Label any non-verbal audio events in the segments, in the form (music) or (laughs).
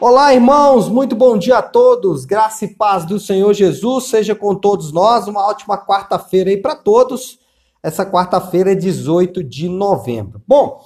Olá, irmãos, muito bom dia a todos. Graça e paz do Senhor Jesus seja com todos nós. Uma ótima quarta-feira aí para todos. Essa quarta-feira é 18 de novembro. Bom,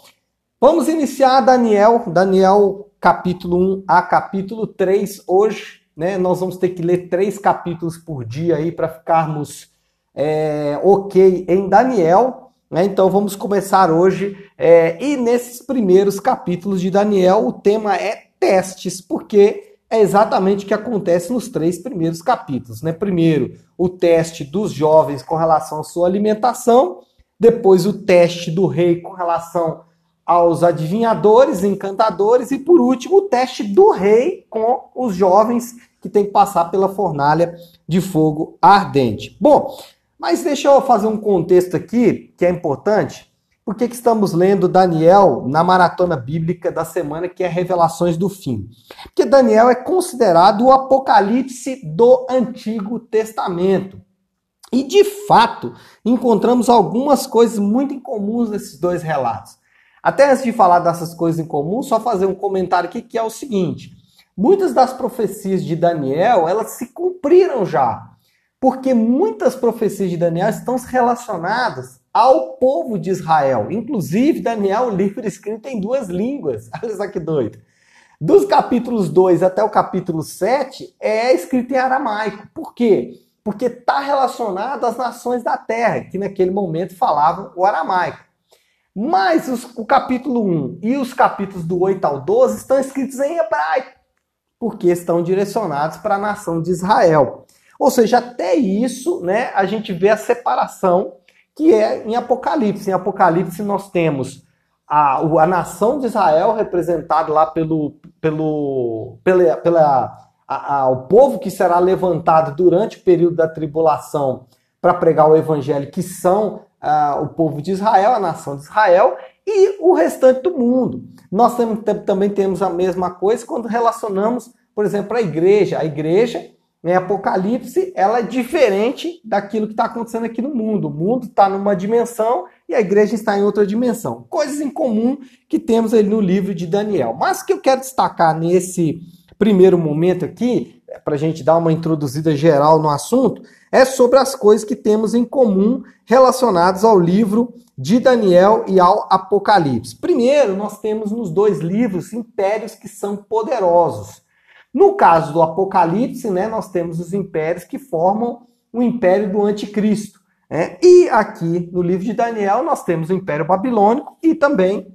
vamos iniciar Daniel, Daniel capítulo 1 a capítulo 3 hoje, né? Nós vamos ter que ler três capítulos por dia aí para ficarmos é, ok em Daniel. Né? Então vamos começar hoje. É, e nesses primeiros capítulos de Daniel, o tema é testes, porque é exatamente o que acontece nos três primeiros capítulos. Né? Primeiro, o teste dos jovens com relação à sua alimentação, depois o teste do rei com relação aos adivinhadores, encantadores, e por último, o teste do rei com os jovens que tem que passar pela fornalha de fogo ardente. Bom, mas deixa eu fazer um contexto aqui que é importante. Por que, que estamos lendo Daniel na maratona bíblica da semana, que é Revelações do Fim? Porque Daniel é considerado o apocalipse do Antigo Testamento. E de fato, encontramos algumas coisas muito incomuns nesses dois relatos. Até antes de falar dessas coisas em comum, só fazer um comentário aqui que é o seguinte: muitas das profecias de Daniel, elas se cumpriram já. Porque muitas profecias de Daniel estão relacionadas ao povo de Israel. Inclusive, Daniel, o livro escrito em duas línguas. (laughs) Olha só que doido. Dos capítulos 2 até o capítulo 7 é escrito em aramaico. Por quê? Porque está relacionado às nações da terra, que naquele momento falavam o aramaico. Mas os, o capítulo 1 e os capítulos do 8 ao 12 estão escritos em hebraico, porque estão direcionados para a nação de Israel. Ou seja, até isso, né, a gente vê a separação que é em Apocalipse. Em Apocalipse nós temos a, a nação de Israel representada lá pelo, pelo, pela, pela a, a, o povo que será levantado durante o período da tribulação para pregar o evangelho, que são o povo de Israel, a nação de Israel, e o restante do mundo. Nós temos, também temos a mesma coisa quando relacionamos, por exemplo, a igreja. A igreja né, Apocalipse ela é diferente daquilo que está acontecendo aqui no mundo. O mundo está numa dimensão e a igreja está em outra dimensão. Coisas em comum que temos ali no livro de Daniel. Mas o que eu quero destacar nesse primeiro momento aqui, para a gente dar uma introduzida geral no assunto, é sobre as coisas que temos em comum relacionadas ao livro de Daniel e ao Apocalipse. Primeiro, nós temos nos dois livros impérios que são poderosos. No caso do Apocalipse, né, nós temos os impérios que formam o império do anticristo. Né? E aqui no livro de Daniel nós temos o Império Babilônico e também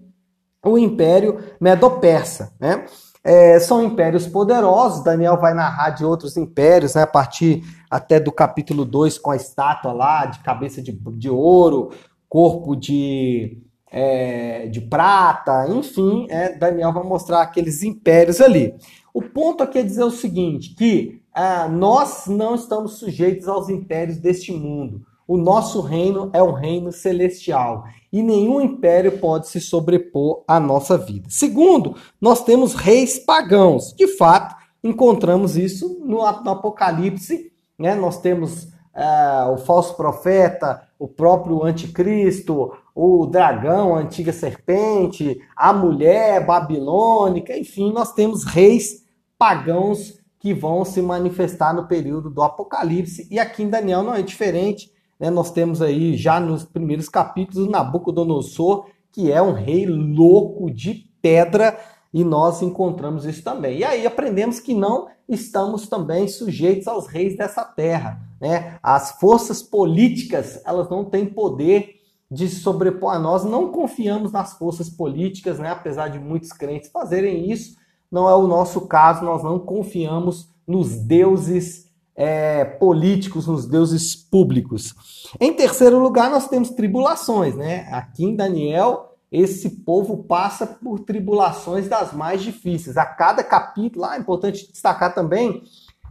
o Império Medo-Persa. Né? É, são impérios poderosos, Daniel vai narrar de outros impérios, né, a partir até do capítulo 2, com a estátua lá de cabeça de, de ouro, corpo de, é, de prata, enfim, é, Daniel vai mostrar aqueles impérios ali. O ponto aqui é dizer o seguinte, que ah, nós não estamos sujeitos aos impérios deste mundo. O nosso reino é um reino celestial e nenhum império pode se sobrepor à nossa vida. Segundo, nós temos reis pagãos. De fato, encontramos isso no, Apocalipse. Né? Nós temos ah, o falso profeta, o próprio anticristo, o dragão, a antiga serpente, a mulher babilônica, enfim, nós temos reis pagãos que vão se manifestar no período do Apocalipse. E aqui em Daniel não é diferente. Né? Nós temos aí já nos primeiros capítulos Nabucodonosor, que é um rei louco de pedra, e nós encontramos isso também. E aí aprendemos que não estamos também sujeitos aos reis dessa terra. Né? As forças políticas elas não têm poder de sobrepor a nós. Não confiamos nas forças políticas, né? apesar de muitos crentes fazerem isso. Não é o nosso caso, nós não confiamos nos deuses é, políticos, nos deuses públicos. Em terceiro lugar, nós temos tribulações. Né? Aqui em Daniel, esse povo passa por tribulações das mais difíceis. A cada capítulo, ah, é importante destacar também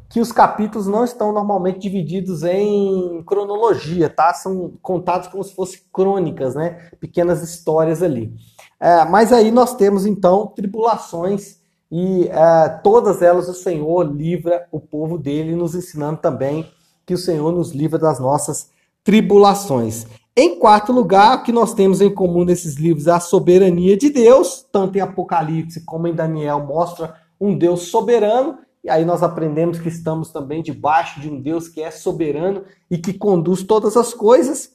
que os capítulos não estão normalmente divididos em cronologia, tá? São contados como se fossem crônicas, né? Pequenas histórias ali. É, mas aí nós temos então tribulações e é, todas elas o Senhor livra o povo dele, nos ensinando também que o Senhor nos livra das nossas tribulações. Em quarto lugar, o que nós temos em comum nesses livros é a soberania de Deus, tanto em Apocalipse como em Daniel mostra um Deus soberano, e aí nós aprendemos que estamos também debaixo de um Deus que é soberano e que conduz todas as coisas.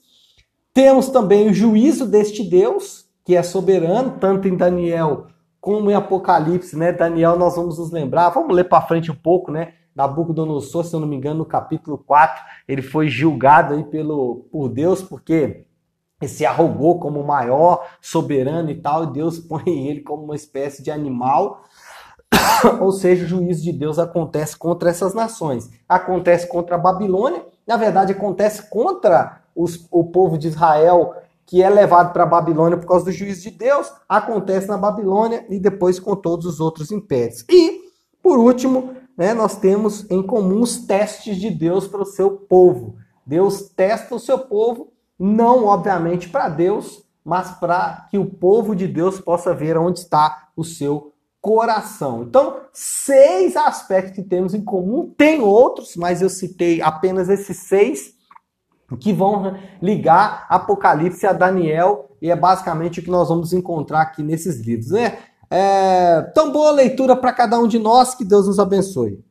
Temos também o juízo deste Deus, que é soberano, tanto em Daniel como em Apocalipse, né? Daniel, nós vamos nos lembrar, vamos ler para frente um pouco, né? Nabucodonosor, se eu não me engano, no capítulo 4, ele foi julgado aí pelo, por Deus, porque se arrogou como maior, soberano e tal, e Deus (laughs) põe ele como uma espécie de animal. (coughs) Ou seja, o juízo de Deus acontece contra essas nações. Acontece contra a Babilônia, na verdade, acontece contra os, o povo de Israel que é levado para a Babilônia por causa do juízo de Deus, acontece na Babilônia e depois com todos os outros impérios. E, por último, né, nós temos em comum os testes de Deus para o seu povo. Deus testa o seu povo, não obviamente para Deus, mas para que o povo de Deus possa ver onde está o seu coração. Então, seis aspectos que temos em comum, tem outros, mas eu citei apenas esses seis que vão ligar Apocalipse a Daniel e é basicamente o que nós vamos encontrar aqui nesses livros, né? É, tão boa leitura para cada um de nós, que Deus nos abençoe.